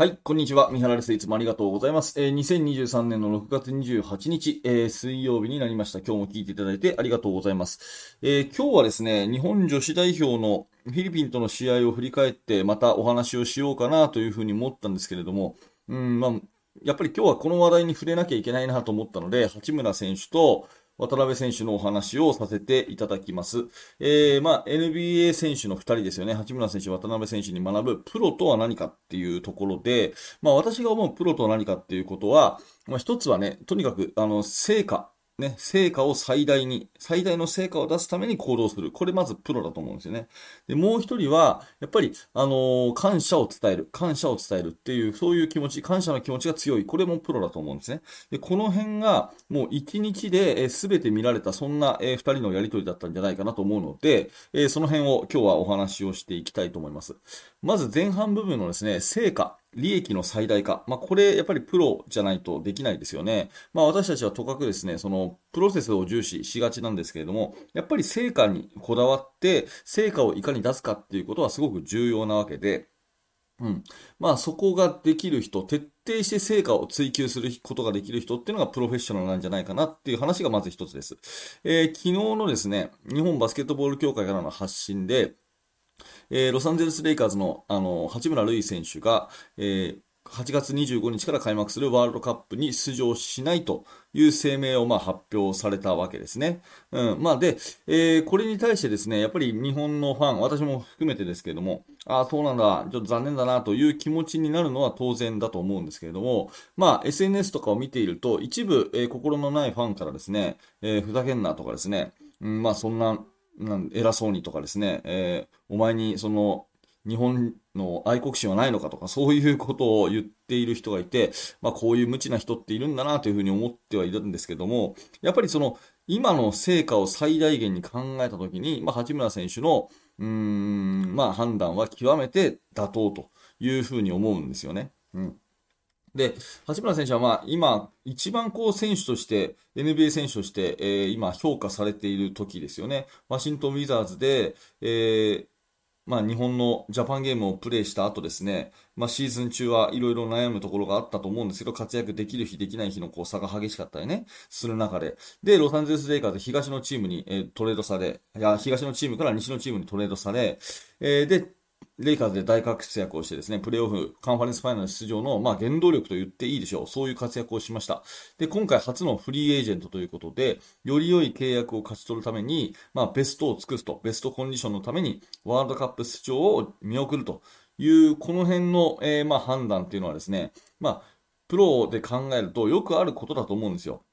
はい、こんにちは。三原です。いつもありがとうございます。えー、2023年の6月28日、えー、水曜日になりました。今日も聞いていただいてありがとうございます。えー、今日はですね、日本女子代表のフィリピンとの試合を振り返って、またお話をしようかなというふうに思ったんですけれども、うん、まあ、やっぱり今日はこの話題に触れなきゃいけないなと思ったので、八村選手と、渡辺選手のお話をさせていただきます。えー、まあ、NBA 選手の2人ですよね。八村選手、渡辺選手に学ぶプロとは何かっていうところで、まあ、私が思うプロとは何かっていうことは、まあ、一つはね、とにかく、あの、成果、ね、成果を最大に、最大の成果を出すために行動する。これまずプロだと思うんですよね。で、もう一人は、やっぱり、あのー、感謝を伝える。感謝を伝えるっていう、そういう気持ち、感謝の気持ちが強い。これもプロだと思うんですね。で、この辺が、もう一日で、えー、全て見られた、そんな、えー、二人のやりとりだったんじゃないかなと思うので、えー、その辺を今日はお話をしていきたいと思います。まず前半部分のですね、成果。利益の最大化。まあ、これ、やっぱりプロじゃないとできないですよね。まあ、私たちはとかくですね、その、プロセスを重視しがちなんですけれども、やっぱり成果にこだわって、成果をいかに出すかっていうことはすごく重要なわけで、うん。まあ、そこができる人、徹底して成果を追求することができる人っていうのがプロフェッショナルなんじゃないかなっていう話がまず一つです。えー、昨日のですね、日本バスケットボール協会からの発信で、えー、ロサンゼルス・レイカーズの、あの、八村塁選手が、えー、8月25日から開幕するワールドカップに出場しないという声明をま発表されたわけですね。うん。まあで、えー、これに対してですね、やっぱり日本のファン、私も含めてですけれども、ああ、そうなんだ、ちょっと残念だなという気持ちになるのは当然だと思うんですけれども、まあ SNS とかを見ていると、一部、えー、心のないファンからですね、えー、ふざけんなとかですね、うん、まあそんな、なん偉そうにとかですね、えー、お前にその日本の愛国心はないのかとか、そういうことを言っている人がいて、まあこういう無知な人っているんだなというふうに思ってはいるんですけども、やっぱりその、今の成果を最大限に考えたときに、まあ八村選手の、うーん、まあ判断は極めて妥当というふうに思うんですよね。うん。で、八村選手はまあ今、一番こう選手として、NBA 選手として、えー、今評価されている時ですよね。ワシントンウィザーズで、えー、まあ、日本のジャパンゲームをプレイした後ですね、まあ、シーズン中はいろいろ悩むところがあったと思うんですけど、活躍できる日、できない日のこう差が激しかったりね、する中で、で、ロサンゼルス・レイカーズ東のチームに、え、トレードされ、いや、東のチームから西のチームにトレードされ、えー、で、レイカーズで大活躍をしてですね、プレーオフ、カンファレンスファイナル出場の、まあ、原動力と言っていいでしょう。そういう活躍をしました。で、今回初のフリーエージェントということで、より良い契約を勝ち取るために、まあ、ベストを尽くすと、ベストコンディションのために、ワールドカップ出場を見送るという、この辺の、えー、まあ、判断っていうのはですね、まあ、プロで考えるとよくあることだと思うんですよ。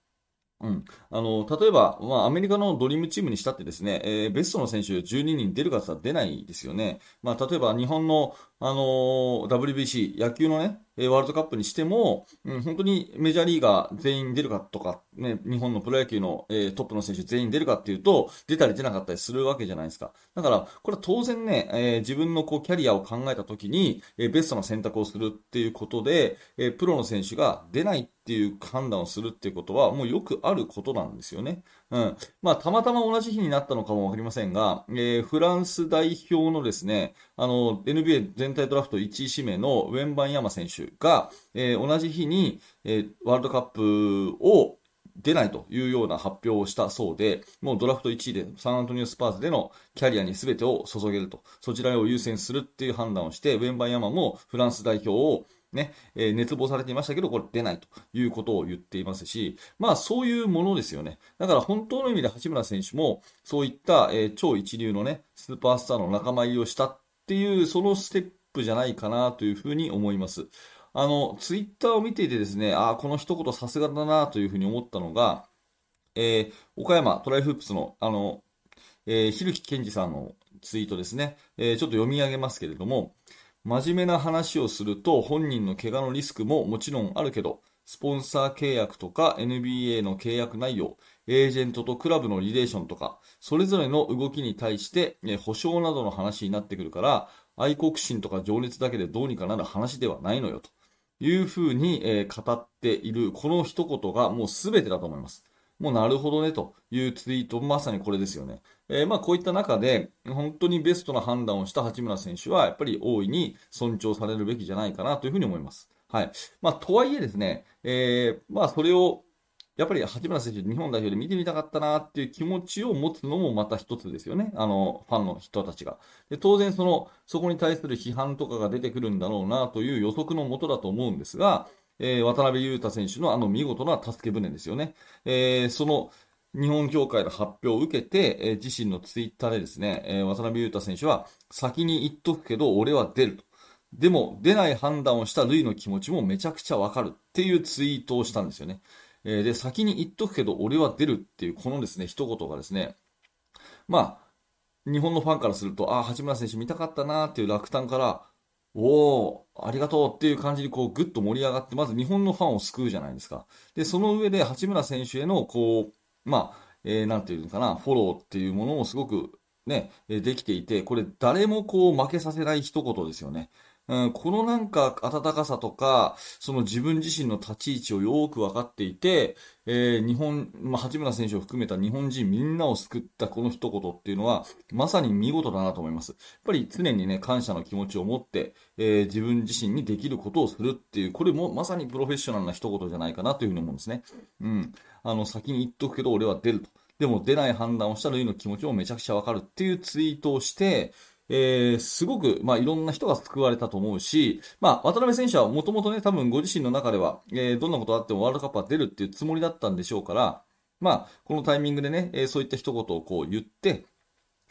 うん。あの、例えば、まあ、アメリカのドリームチームにしたってですね、えー、ベストの選手12人出るかって出ないですよね。まあ、例えば日本の、あのー、WBC、野球のね、ワールドカップにしても、うん、本当にメジャーリーガー全員出るかとか、ね、日本のプロ野球の、え、トップの選手全員出るかっていうと、出たり出なかったりするわけじゃないですか。だから、これは当然ね、え、自分のこうキャリアを考えたときに、え、ベストな選択をするっていうことで、え、プロの選手が出ないっていう判断をするっていうことは、もうよくあることなんですよね。うん。まあ、たまたま同じ日になったのかもわかりませんが、えー、フランス代表のですね、あの、NBA 全体ドラフト1位指名のウェンバンヤマ選手が、えー、同じ日に、えー、ワールドカップを出ないというような発表をしたそうで、もうドラフト1位でサンアントニオスパーズでのキャリアに全てを注げると、そちらを優先するっていう判断をして、ウェンバンヤマもフランス代表をね、えー、熱望されていましたけど、これ出ないということを言っていますし、まあそういうものですよね。だから本当の意味で八村選手も、そういった、えー、超一流のね、スーパースターの仲間入りをしたっていう、そのステップじゃないかなというふうに思います。あの、ツイッターを見ていてですね、ああ、この一言さすがだなというふうに思ったのが、えー、岡山トライフープスの、あの、えー、ひるきけんじさんのツイートですね、えー、ちょっと読み上げますけれども、真面目な話をすると本人の怪我のリスクももちろんあるけど、スポンサー契約とか NBA の契約内容、エージェントとクラブのリレーションとか、それぞれの動きに対して、ね、保証などの話になってくるから、愛国心とか情熱だけでどうにかなる話ではないのよ、というふうに、えー、語っている、この一言がもう全てだと思います。もうなるほどねというツイート、まさにこれですよね。えー、まあこういった中で、本当にベストな判断をした八村選手は、やっぱり大いに尊重されるべきじゃないかなというふうに思います。はい。まあ、とはいえですね、えー、まあそれをやっぱり八村選手、日本代表で見てみたかったなっていう気持ちを持つのもまた一つですよね。あの、ファンの人たちが。で当然、その、そこに対する批判とかが出てくるんだろうなという予測のもとだと思うんですが、えー、渡辺裕太選手のあの見事な助け舟ですよね。えー、その、日本協会の発表を受けて、えー、自身のツイッターでですね、え、渡辺裕太選手は、先に言っとくけど、俺は出ると。でも、出ない判断をしたルイの気持ちもめちゃくちゃわかるっていうツイートをしたんですよね。え、で、先に言っとくけど、俺は出るっていう、このですね、一言がですね、まあ、日本のファンからすると、ああ、八村選手見たかったなーっていう落胆から、おお、ありがとうっていう感じにこうぐっと盛り上がって、まず日本のファンを救うじゃないですか。で、その上で八村選手へのこう、まあ、えー、なんていうのかな、フォローっていうものをすごくね、できていて、これ誰もこう負けさせない一言ですよね。うん、このなんか温かさとか、その自分自身の立ち位置をよく分かっていて、えー、日本、まあ、八村選手を含めた日本人みんなを救ったこの一言っていうのは、まさに見事だなと思います。やっぱり常にね、感謝の気持ちを持って、えー、自分自身にできることをするっていう、これもまさにプロフェッショナルな一言じゃないかなというふうに思うんですね。うん。あの、先に言っとくけど俺は出ると。でも出ない判断をしたらいいの気持ちもめちゃくちゃわかるっていうツイートをして、えー、すごく、まあ、いろんな人が救われたと思うし、まあ、渡辺選手はもともとね、多分ご自身の中では、えー、どんなことあってもワールドカップは出るっていうつもりだったんでしょうから、まあ、このタイミングでね、えー、そういった一言をこう言って、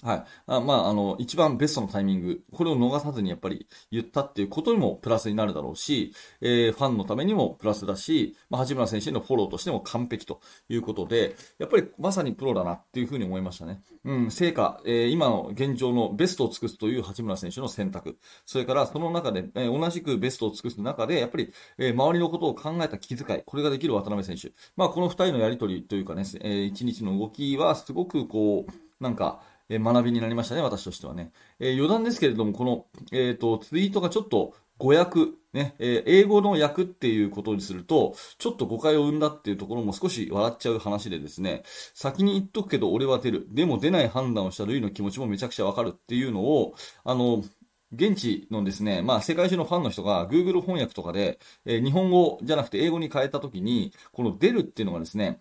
はい。あまあ、あの、一番ベストのタイミング、これを逃さずにやっぱり言ったっていうことにもプラスになるだろうし、えー、ファンのためにもプラスだし、まあ、八村選手のフォローとしても完璧ということで、やっぱりまさにプロだなっていうふうに思いましたね。うん、成果、えー、今の現状のベストを尽くすという八村選手の選択。それからその中で、えー、同じくベストを尽くす中で、やっぱり、えー、周りのことを考えた気遣い、これができる渡辺選手。まあ、この二人のやりとりというかね、えー、一日の動きはすごくこう、なんか、え学びになりましたね、私としてはね。え、余談ですけれども、この、えっ、と、ツイートがちょっと語訳、ね、え、英語の訳っていうことにすると、ちょっと誤解を生んだっていうところも少し笑っちゃう話でですね、先に言っとくけど俺は出る。でも出ない判断をしたルイの気持ちもめちゃくちゃわかるっていうのを、あの、現地のですね、まあ世界中のファンの人が Google 翻訳とかで、えー、日本語じゃなくて英語に変えたときに、この出るっていうのがですね、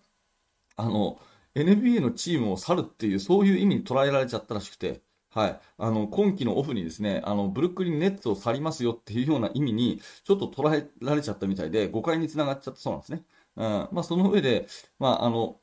あの、NBA のチームを去るっていう、そういう意味に捉えられちゃったらしくて、はい。あの、今季のオフにですね、あの、ブルックリンネッツを去りますよっていうような意味に、ちょっと捉えられちゃったみたいで、誤解につながっちゃったそうなんですね。うん。まあ、その上で、まあ、あの、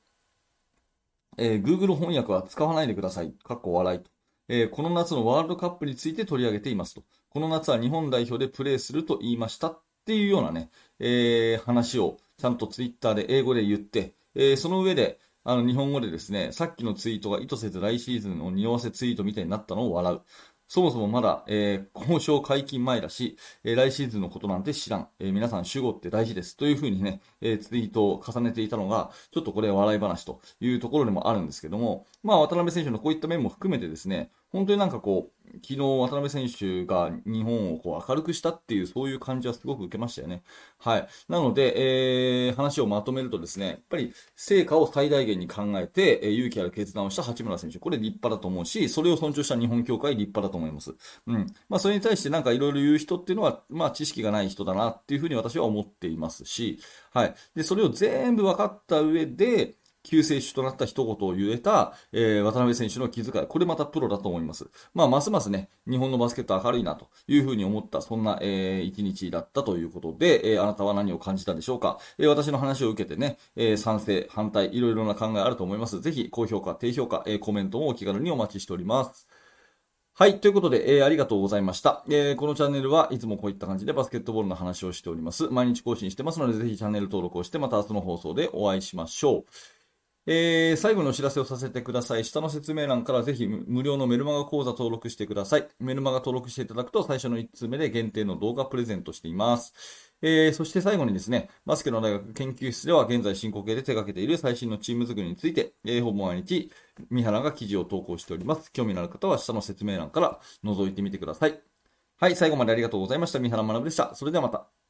えー、Google 翻訳は使わないでください。かっこ笑いと。えー、この夏のワールドカップについて取り上げていますと。この夏は日本代表でプレーすると言いましたっていうようなね、えー、話をちゃんとツイッターで英語で言って、えー、その上で、あの、日本語でですね、さっきのツイートが意図せず来シーズンを匂わせツイートみたいになったのを笑う。そもそもまだ、えー、交渉解禁前だし、えー、来シーズンのことなんて知らん。えー、皆さん主語って大事です。というふうにね、えツイートを重ねていたのが、ちょっとこれ笑い話というところでもあるんですけども、まあ渡辺選手のこういった面も含めてですね、本当になんかこう、昨日渡辺選手が日本をこう明るくしたっていう、そういう感じはすごく受けましたよね。はい。なので、えー、話をまとめるとですね、やっぱり成果を最大限に考えて、えー、勇気ある決断をした八村選手、これ立派だと思うし、それを尊重した日本協会立派だと思います。うん。まあ、それに対してなんかいろいろ言う人っていうのは、まあ、知識がない人だなっていうふうに私は思っていますし、はい。で、それを全部分かった上で、救世主となった一言を言えた、えー、渡辺選手の気遣い。これまたプロだと思います。まあ、ますますね、日本のバスケット明るいなというふうに思った、そんな、えー、一日だったということで、えー、あなたは何を感じたでしょうか。えー、私の話を受けてね、えー、賛成、反対、いろいろな考えあると思います。ぜひ、高評価、低評価、えー、コメントもお気軽にお待ちしております。はい。ということで、えー、ありがとうございました。えー、このチャンネルはいつもこういった感じでバスケットボールの話をしております。毎日更新してますので、ぜひチャンネル登録をして、また明日の放送でお会いしましょう。えー、最後のお知らせをさせてください。下の説明欄からぜひ無料のメルマガ講座登録してください。メルマガ登録していただくと最初の1通目で限定の動画プレゼントしています。えー、そして最後にですね、バスケの大学研究室では現在進行形で手掛けている最新のチーム作りについて、えー、ほぼ毎日、三原が記事を投稿しております。興味のある方は下の説明欄から覗いてみてください。はい、最後までありがとうございました。三原学でした。それではまた。